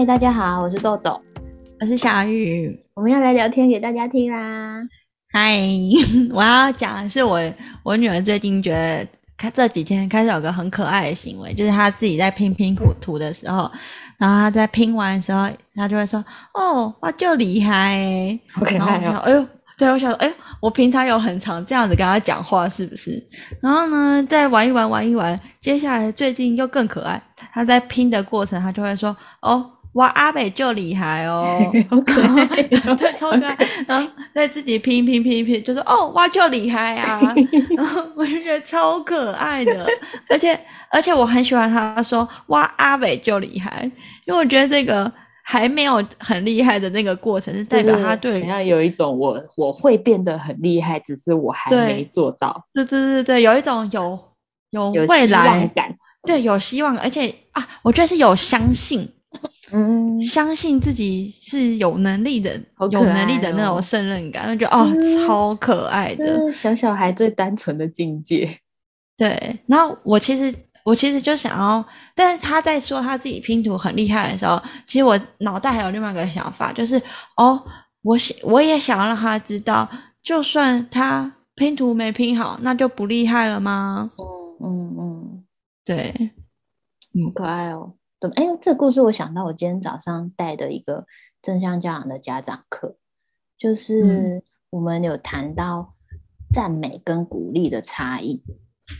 嗨，大家好，我是豆豆，我是小雨，我们要来聊天给大家听啦。嗨，我要讲的是我我女儿最近觉得，她这几天开始有个很可爱的行为，就是她自己在拼拼图图的时候，然后她在拼完的时候，她就会说，哦，哇，就厉害欸，好可爱哦，哎呦。对，我想说，哎，我平常有很常这样子跟他讲话，是不是？然后呢，再玩一玩，玩一玩，接下来最近又更可爱。他在拼的过程，他就会说，哦，哇，阿北就厉害哦，好可爱，对，超可爱。然后再自己拼拼拼拼，就说，哦，哇，就厉害啊。然后我就觉得超可爱的，而且而且我很喜欢他说，哇，阿北就厉害，因为我觉得这个。还没有很厉害的那个过程，是代表他对，好像有一种我我会变得很厉害，只是我还没做到。对对对对，有一种有有未来感，对，有希望，而且啊，我觉得是有相信，嗯，相信自己是有能力的，哦、有能力的那种胜任感，我觉得哦，超可爱的，小小孩最单纯的境界。对，然后我其实。我其实就想要，但是他在说他自己拼图很厉害的时候，其实我脑袋还有另外一个想法，就是哦，我想我也想要让他知道，就算他拼图没拼好，那就不厉害了吗？嗯嗯嗯，对，好可爱哦。怎么？哎，这个故事我想到我今天早上带的一个正向教养的家长课，就是我们有谈到赞美跟鼓励的差异。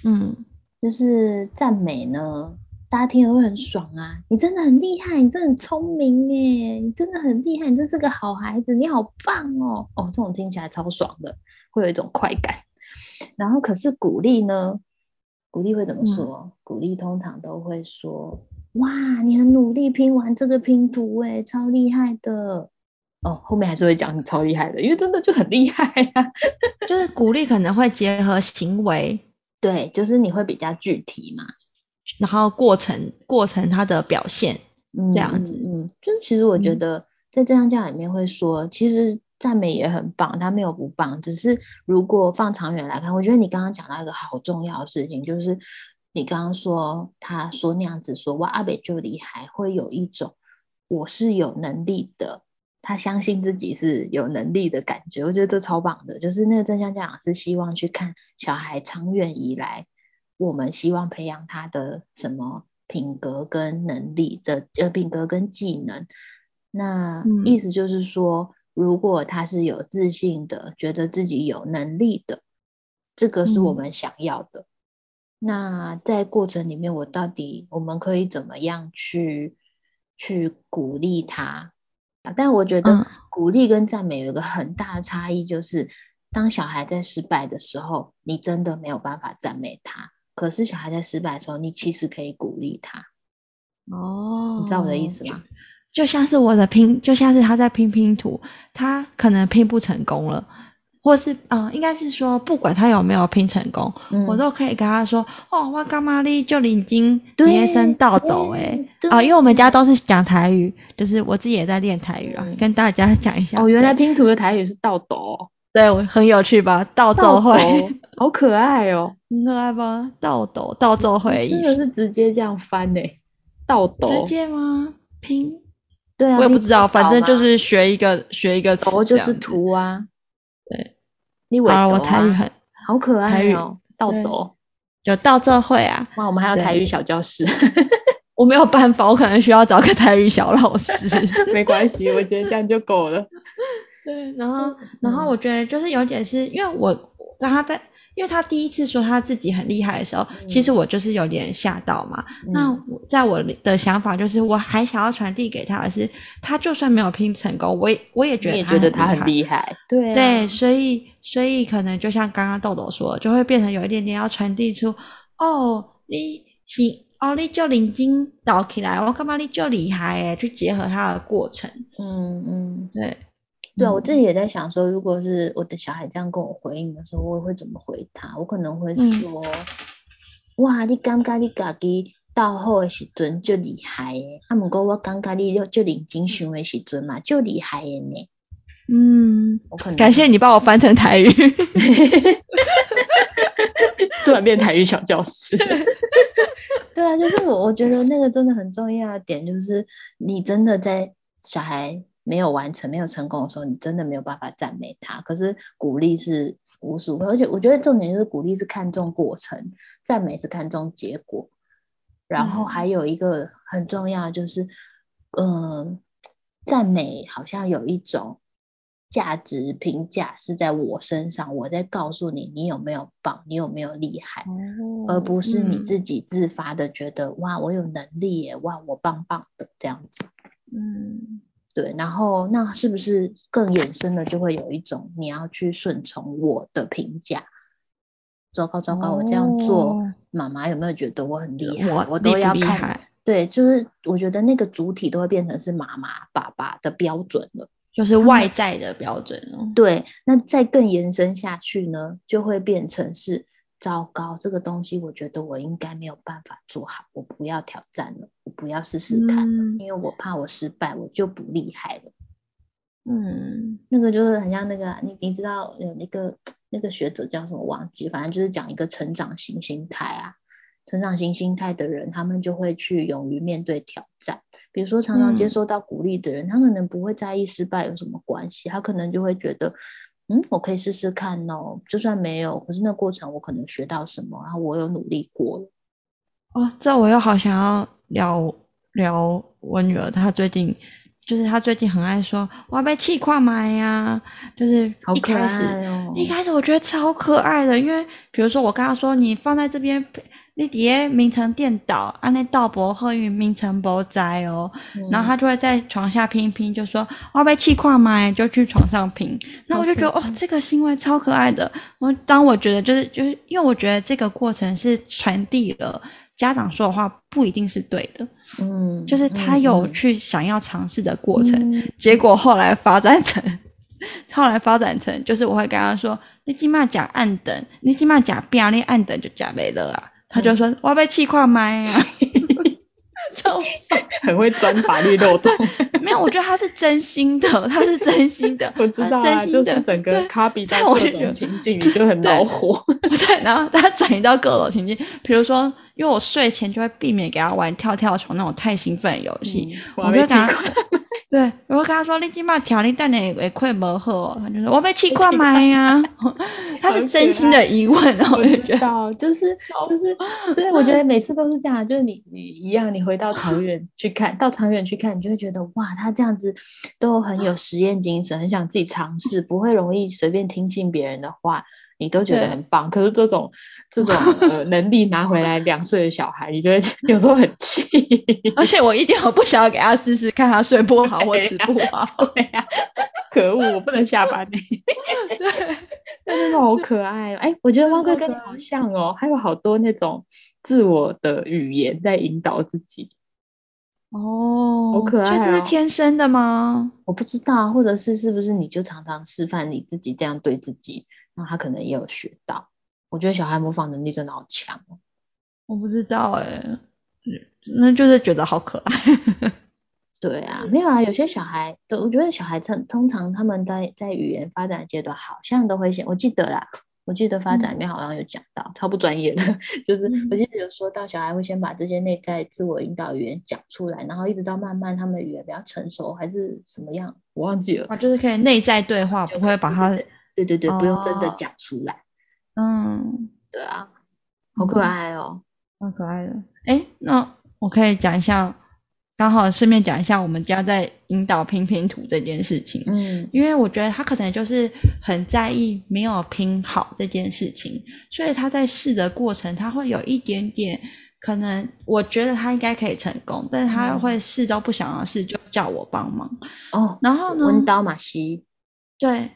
嗯。就是赞美呢，大家听了会很爽啊！你真的很厉害，你真的很聪明耶，你真的很厉害，你真是个好孩子，你好棒哦！哦，这种听起来超爽的，会有一种快感。然后可是鼓励呢，鼓励会怎么说？嗯、鼓励通常都会说：哇，你很努力拼完这个拼图，哎，超厉害的。哦，后面还是会讲你超厉害的，因为真的就很厉害呀、啊。就是鼓励可能会结合行为。对，就是你会比较具体嘛，然后过程过程它的表现，嗯，这样子，嗯，就其实我觉得在正向教养里面会说，嗯、其实赞美也很棒，它没有不棒，只是如果放长远来看，我觉得你刚刚讲到一个好重要的事情，就是你刚刚说他说那样子说哇阿北就厉害，会有一种我是有能力的。他相信自己是有能力的感觉，我觉得这超棒的。就是那个正向家长是希望去看小孩长远以来，我们希望培养他的什么品格跟能力的呃品格跟技能。那意思就是说，如果他是有自信的，觉得自己有能力的，这个是我们想要的。那在过程里面，我到底我们可以怎么样去去鼓励他？但我觉得鼓励跟赞美有一个很大的差异，就是当小孩在失败的时候，你真的没有办法赞美他；可是小孩在失败的时候，你其实可以鼓励他。哦，你知道我的意思吗？就像是我的拼，就像是他在拼拼图，他可能拼不成功了。或是啊、呃，应该是说，不管他有没有拼成功，嗯、我都可以跟他说，哦，我干嘛哩就已经连声倒斗诶啊，因为我们家都是讲台语，就是我自己也在练台语啊，嗯、跟大家讲一下。哦，原来拼图的台语是倒斗，对，我很有趣吧？倒斗会，好可爱哦，很可爱吧？倒斗，倒斗会，真的是直接这样翻诶，倒斗。直接吗？拼？对啊，我也不知道，反正就是学一个学一个词，斗就是图啊。对，你啊，我台语很好可爱哦，倒走。有到这会啊，哇，我们还有台语小教室，我没有办法，我可能需要找个台语小老师，没关系，我觉得这样就够了。对，然后然后我觉得就是有点是因为我让他在。因为他第一次说他自己很厉害的时候，嗯、其实我就是有点吓到嘛。嗯、那在我的想法就是，我还想要传递给他的是，他就算没有拼成功，我也我也觉得他很厉害。他很厉害，对、啊、对，所以所以可能就像刚刚豆豆说，就会变成有一点点要传递出，哦，你是哦，你就领金倒起来，我干嘛你就厉害诶，去结合他的过程。嗯嗯，对。对啊，我自己也在想说，如果是我的小孩这样跟我回应的时候，我会怎么回他？我可能会说：嗯、哇，你感觉你家己到好的时阵就厉害诶，啊，不过我感觉你就认真想的时阵嘛，就厉害的呢。嗯，我可能感谢你帮我翻成台语，突然变台语小教师。对啊，就是我我觉得那个真的很重要的点，就是你真的在小孩没有完成、没有成功的时候，你真的没有办法赞美他。可是鼓励是无数，而且我觉得重点就是鼓励是看重过程，赞美是看重结果。然后还有一个很重要就是，嗯、呃，赞美好像有一种价值评价是在我身上，我在告诉你你有没有棒，你有没有厉害，哦、而不是你自己自发的觉得、嗯、哇我有能力耶，哇我棒棒的这样子。嗯，对。然后那是不是更衍生的就会有一种你要去顺从我的评价？糟糕糟糕，我这样做，哦、妈妈有没有觉得我很厉害？我，我都要看。对，就是我觉得那个主体都会变成是妈妈、爸爸的标准了，就是外在的标准了。对，那再更延伸下去呢，就会变成是糟糕，这个东西我觉得我应该没有办法做好，我不要挑战了，我不要试试看了，嗯、因为我怕我失败，我就不厉害了。嗯，那个就是很像那个，你你知道有那个。那个学者叫什么忘记，反正就是讲一个成长型心态啊，成长型心态的人，他们就会去勇于面对挑战。比如说常常接受到鼓励的人，嗯、他可能不会在意失败有什么关系，他可能就会觉得，嗯，我可以试试看哦，就算没有，可是那过程我可能学到什么，然后我有努力过了。哦，这我又好想要聊聊我女儿，她最近。就是她最近很爱说我要被气垮买呀，就是一开始、哦、一开始我觉得超可爱的，因为比如说我跟她说你放在这边，你底下名称颠倒，按那倒博贺运名称不在哦，嗯、然后他就会在床下拼一拼，就说我要被气垮嘛，就去床上拼，那我就觉得哦这个行为超可爱的，我当我觉得就是就是因为我觉得这个过程是传递了。家长说的话不一定是对的，嗯，就是他有去想要尝试的过程，嗯、结果后来发展成，后来发展成就是我会跟他说，你起码讲按等，你起码讲变你按等就讲没了啊，他就说、嗯、我要被气垮麦啊。很会钻法律漏洞，没有，我觉得他是真心的，他是真心的，我知道啊，真心的。就是整个卡比在各种情境你就很恼火，对，然后他转移到各种情境，比如说，因为我睡前就会避免给他玩跳跳床那种太兴奋的游戏，嗯、我就跟他，对，我会跟他说，你今晚调你蛋奶会快不好，他就说我被气垮麦 呀，他是真心的疑问，然后我就觉得，就是就是，对，我觉得每次都是这样，就是你你一样，你回到长远去看 到长远去看，你就会觉得哇，他这样子都很有实验精神，很想自己尝试，不会容易随便听信别人的话。你都觉得很棒，可是这种这种呃能力拿回来两岁的小孩，你就会有时候很气。而且我一点都不想要给他试试看他睡不好或吃不好。对呀、啊，可恶，我不能下班。对，真的好可爱。哎、欸，我觉得汪哥跟你好像哦，还有好多那种自我的语言在引导自己。哦，好可爱、哦。这是天生的吗？我不知道，或者是是不是你就常常示范你自己这样对自己？那他可能也有学到，我觉得小孩模仿能力真的好强哦。我不知道哎、欸，那就是觉得好可爱。对啊，没有啊，有些小孩都，我觉得小孩通通常他们在在语言发展阶段好像都会先，我记得啦，我记得发展里面好像有讲到，嗯、超不专业的，就是我记得有说到小孩会先把这些内在自我引导语言讲出来，然后一直到慢慢他们的语言比较成熟还是什么样，我忘记了。啊，就是可以内在对话，不会把它。对对对，不用真的讲出来。哦、嗯，对啊，好可爱哦，好可爱的。哎，那我可以讲一下，刚好顺便讲一下我们家在引导拼拼图这件事情。嗯，因为我觉得他可能就是很在意没有拼好这件事情，所以他在试的过程，他会有一点点可能，我觉得他应该可以成功，但是他会试都不想要试，就叫我帮忙。哦，然后呢？温刀马西。对。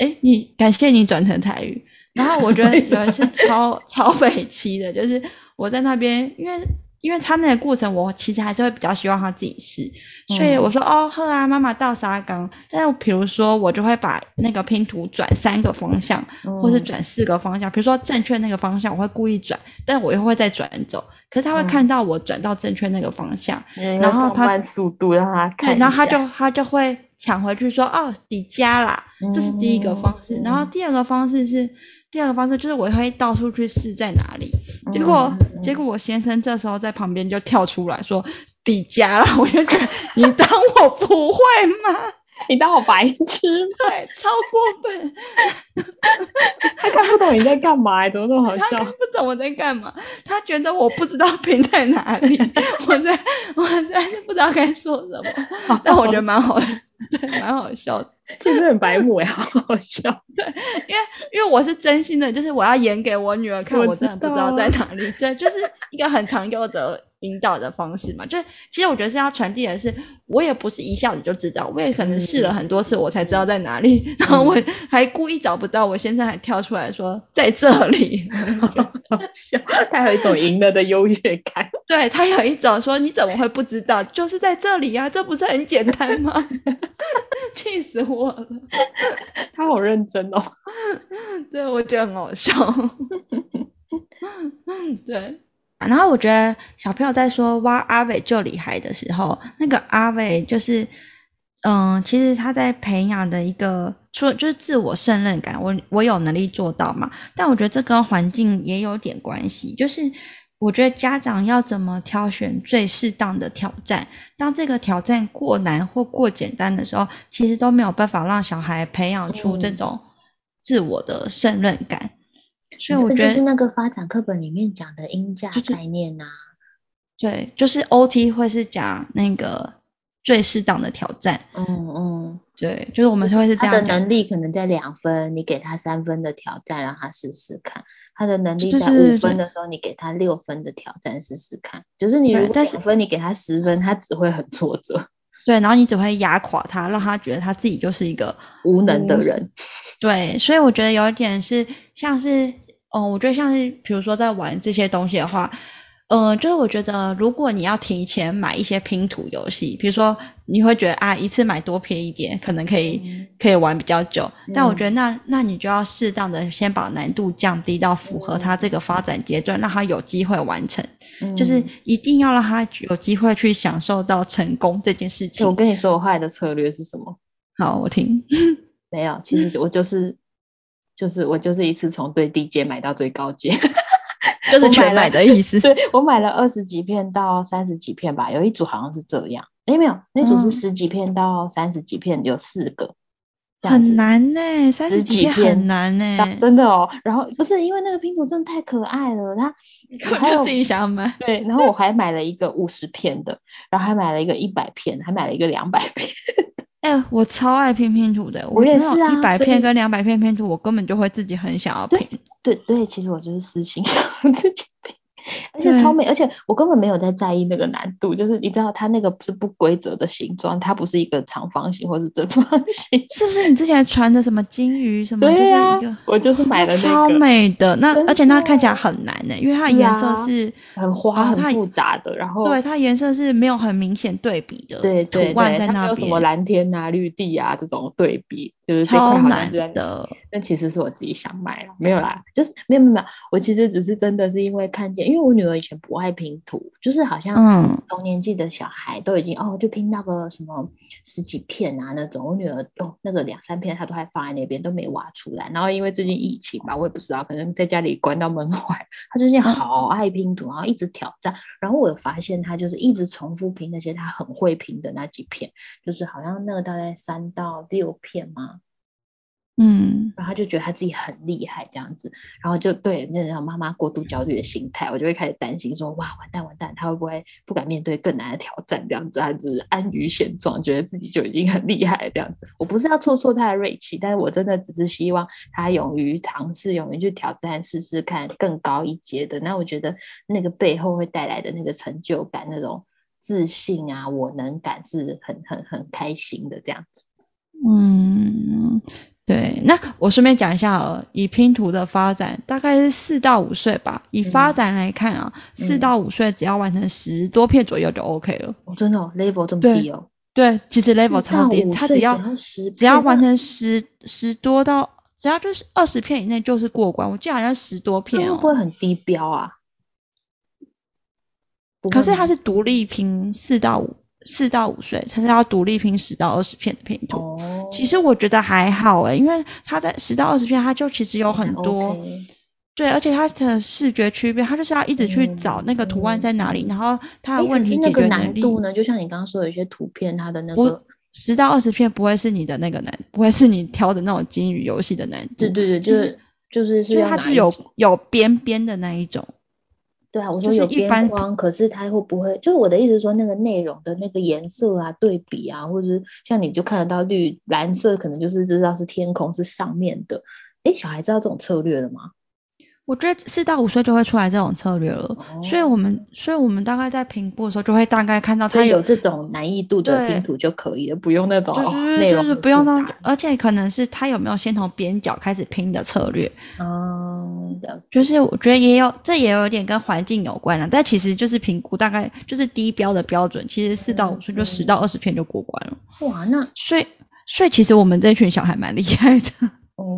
哎，你感谢你转成台语，然后我觉得 有人是超超北七的，就是我在那边，因为因为他那个过程，我其实还是会比较希望他自己试，所以我说、嗯、哦呵啊，妈妈倒沙缸，但是比如说我就会把那个拼图转三个方向，嗯、或是转四个方向，比如说正确那个方向我会故意转，但我又会再转走，可是他会看到我转到正确那个方向，嗯、然后他慢速度让他看，然后他就他就会。抢回去说哦，底加啦，这是第一个方式。嗯、然后第二个方式是，第二个方式就是我会到处去试在哪里。结果、嗯、结果我先生这时候在旁边就跳出来说底加了，我就觉得你当我不会吗？你当我白痴？对，超过分。他看不懂你在干嘛，怎么那么好笑？他看不懂我在干嘛，他觉得我不知道拼在哪里，我在我在不知道该说什么，但我觉得蛮好的，对，蛮好笑的。其实很白目呀，好好笑。对，因为因为我是真心的，就是我要演给我女儿看，我真的不知道在哪里。对，就是一个很常用的。引导的方式嘛，就其实我觉得是要传递的是，我也不是一下子就知道，我也可能试了很多次，我才知道在哪里，嗯、然后我还故意找不到，我先生还跳出来说在这里，好笑，他有一种赢了的优越感，对，他有一种说你怎么会不知道，就是在这里呀、啊，这不是很简单吗？气死我了，他好认真哦，对，我觉得很好笑，对。然后我觉得小朋友在说挖阿伟就厉害的时候，那个阿伟就是，嗯，其实他在培养的一个，除了就是自我胜任感，我我有能力做到嘛。但我觉得这跟环境也有点关系，就是我觉得家长要怎么挑选最适当的挑战，当这个挑战过难或过简单的时候，其实都没有办法让小孩培养出这种自我的胜任感。所以我觉得就是那个发展课本里面讲的音价概念呐、啊。就是，对，就是 OT 会是讲那个最适当的挑战，嗯嗯，对，就是我们会是这样，他的能力可能在两分，你给他三分的挑战让他试试看，他的能力在五分的时候，你给他六分的挑战试试看，就是你如果两分你给他十分，他只会很挫折，对，然后你只会压垮他，让他觉得他自己就是一个无能的人，对，所以我觉得有一点是像是。哦，我觉得像是比如说在玩这些东西的话，呃，就是我觉得如果你要提前买一些拼图游戏，比如说你会觉得啊，一次买多便宜一点，可能可以、嗯、可以玩比较久。嗯、但我觉得那那你就要适当的先把难度降低到符合他这个发展阶段，嗯、让他有机会完成。嗯、就是一定要让他有机会去享受到成功这件事情。我跟你说，我后来的策略是什么？好，我听。没有，其实我就是。就是我就是一次从最低阶买到最高阶，就是全买的意思。对，我买了二十几片到三十几片吧，有一组好像是这样。诶没有，那组是十几片到三十几片，有四个。很难呢，三十几片很难呢，真的哦。然后不是因为那个拼图真的太可爱了，它还有自己想要买。对，然后我还买了一个五十片的，然后还买了一个一百片，还买了一个两百片。哎、欸，我超爱拼拼图的，我也是啊。一百片跟两百片拼图，我根本就会自己很想要拼。对对对，其实我就是私心想要 自己拼。而且超美，而且我根本没有在在意那个难度，就是你知道它那个不是不规则的形状，它不是一个长方形或是正方形，是不是？你之前传的什么金鱼什么？对啊，就是一个，我就是买了那个超美的。那而且它看起来很难呢，因为它颜色是很花很复杂的，然后对它颜色是没有很明显对比的，对图案在那边，什么蓝天啊、绿地啊这种对比，就是超难的。但其实是我自己想买了，没有啦，就是没有没有没有，我其实只是真的是因为看见，因为我女儿以前不爱拼图，就是好像同年纪的小孩都已经、嗯、哦，就拼到个什么十几片啊那种，我女儿哦那个两三片她都还放在那边都没挖出来，然后因为最近疫情吧，我也不知道，可能在家里关到门外，她最近好爱拼图，然后一直挑战，然后我有发现她就是一直重复拼那些她很会拼的那几片，就是好像那个大概三到六片嘛。嗯，然后他就觉得他自己很厉害这样子，然后就对那种妈妈过度焦虑的心态，我就会开始担心说，哇，完蛋完蛋，他会不会不敢面对更难的挑战这样子，他只是安于现状，觉得自己就已经很厉害这样子。我不是要挫挫他的锐气，但是我真的只是希望他勇于尝试，勇于去挑战，试试看更高一阶的。那我觉得那个背后会带来的那个成就感，那种自信啊，我能感是很很很开心的这样子。嗯。对，那我顺便讲一下哦，以拼图的发展，大概是四到五岁吧。以发展来看啊，四、嗯、到五岁只要完成十多片左右就 OK 了。哦，真的哦，level 这么低哦？对，对，其实 level 超低，他只要只要完成十十多到，只要就是二十片以内就是过关。我记得好像十多片哦。会不会很低标啊？可是它是独立拼四到五。四到五岁，它是要独立拼十到二十片的拼图，哦、其实我觉得还好诶，因为它在十到二十片，它就其实有很多。对，而且它的视觉区别，它就是要一直去找那个图案在哪里，嗯、然后它的问题解决能力。那个难度呢？就像你刚刚说的，有些图片它的那个十到二十片不会是你的那个难，不会是你挑的那种金鱼游戏的难度。对对对，就是就是是它是有有边边的那一种。对啊，我说有边框，可是它会不会？就是我的意思是说，那个内容的那个颜色啊、对比啊，或者是像你就看得到绿蓝色，可能就是知道是天空是上面的。哎，小孩知道这种策略了吗？我觉得四到五岁就会出来这种策略了，哦、所以我们所以我们大概在评估的时候就会大概看到他有，有这种难易度的拼图就可以了，不用那种内容，就是不用那，而且可能是他有没有先从边角开始拼的策略，嗯，就是我觉得也有这也有点跟环境有关了，但其实就是评估大概就是低标的标准，其实四到五岁就十到二十片就过关了。哇，那所以所以其实我们这群小孩蛮厉害的。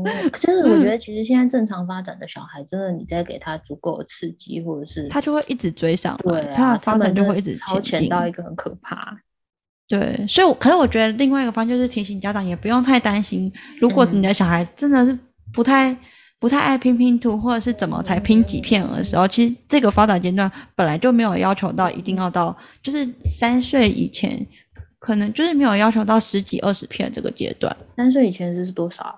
哦，就是我觉得其实现在正常发展的小孩，真的你再给他足够的刺激，或者是他就会一直追上，对啊，他的发展就会一直超前到一个很可怕。对，所以可是我觉得另外一个方向就是提醒家长也不用太担心，如果你的小孩真的是不太不太爱拼拼图，或者是怎么才拼几片的时候，其实这个发展阶段本来就没有要求到一定要到，就是三岁以前，可能就是没有要求到十几二十片这个阶段。三岁以前是是多少啊？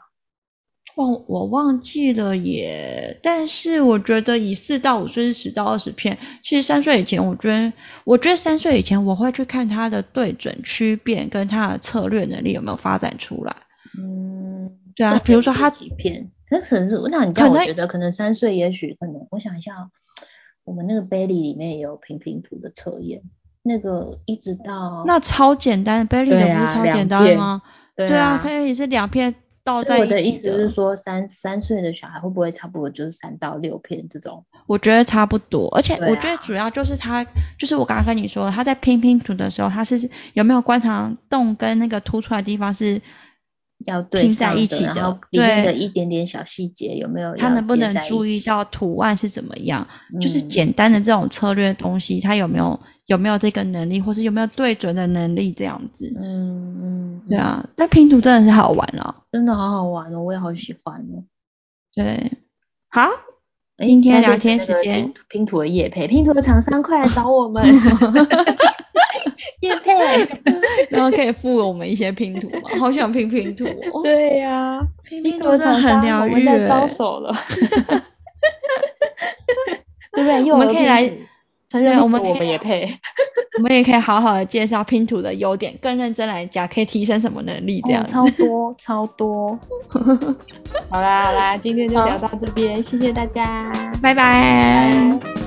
忘我忘记了耶，但是我觉得以四到五岁是十到二十片，其实三岁以前，我觉得我觉得三岁以前我会去看他的对准区变跟他的策略能力有没有发展出来。嗯，对啊，比如说他几片，那可能是那你这样我觉得可能三岁也许可能，我想一下，我们那个 Bailey 里面也有平平图的测验，那个一直到那超简单，Bailey 的不是超简单吗？对啊，Bailey 是两片。倒在我的意思是说三，三三岁的小孩会不会差不多就是三到六片这种？我觉得差不多，而且我觉得主要就是他，啊、就是我刚刚跟你说，他在拼拼图的时候，他是有没有观察洞跟那个凸出来的地方是要拼在一起的，然后里面的一点点小细节有没有？他能不能注意到图案是怎么样？嗯、就是简单的这种策略东西，他有没有？有没有这个能力，或是有没有对准的能力这样子？嗯嗯，嗯对啊，但拼图真的是好玩哦，真的好好玩哦，我也好喜欢哦。对，好，今天聊天时间，拼图的叶配，拼图的厂商快来找我们 叶配，然后可以附我们一些拼图嘛，好想拼拼图哦。对呀、啊，拼拼图真的很疗愈，我们在招手了，对不对？我们可以来。对，我们我们也配，我们也可以好好的介绍拼图的优点，更认真来讲，可以提升什么能力这样、哦。超多超多。好啦好啦，今天就聊到这边，好谢谢大家，拜拜。拜拜。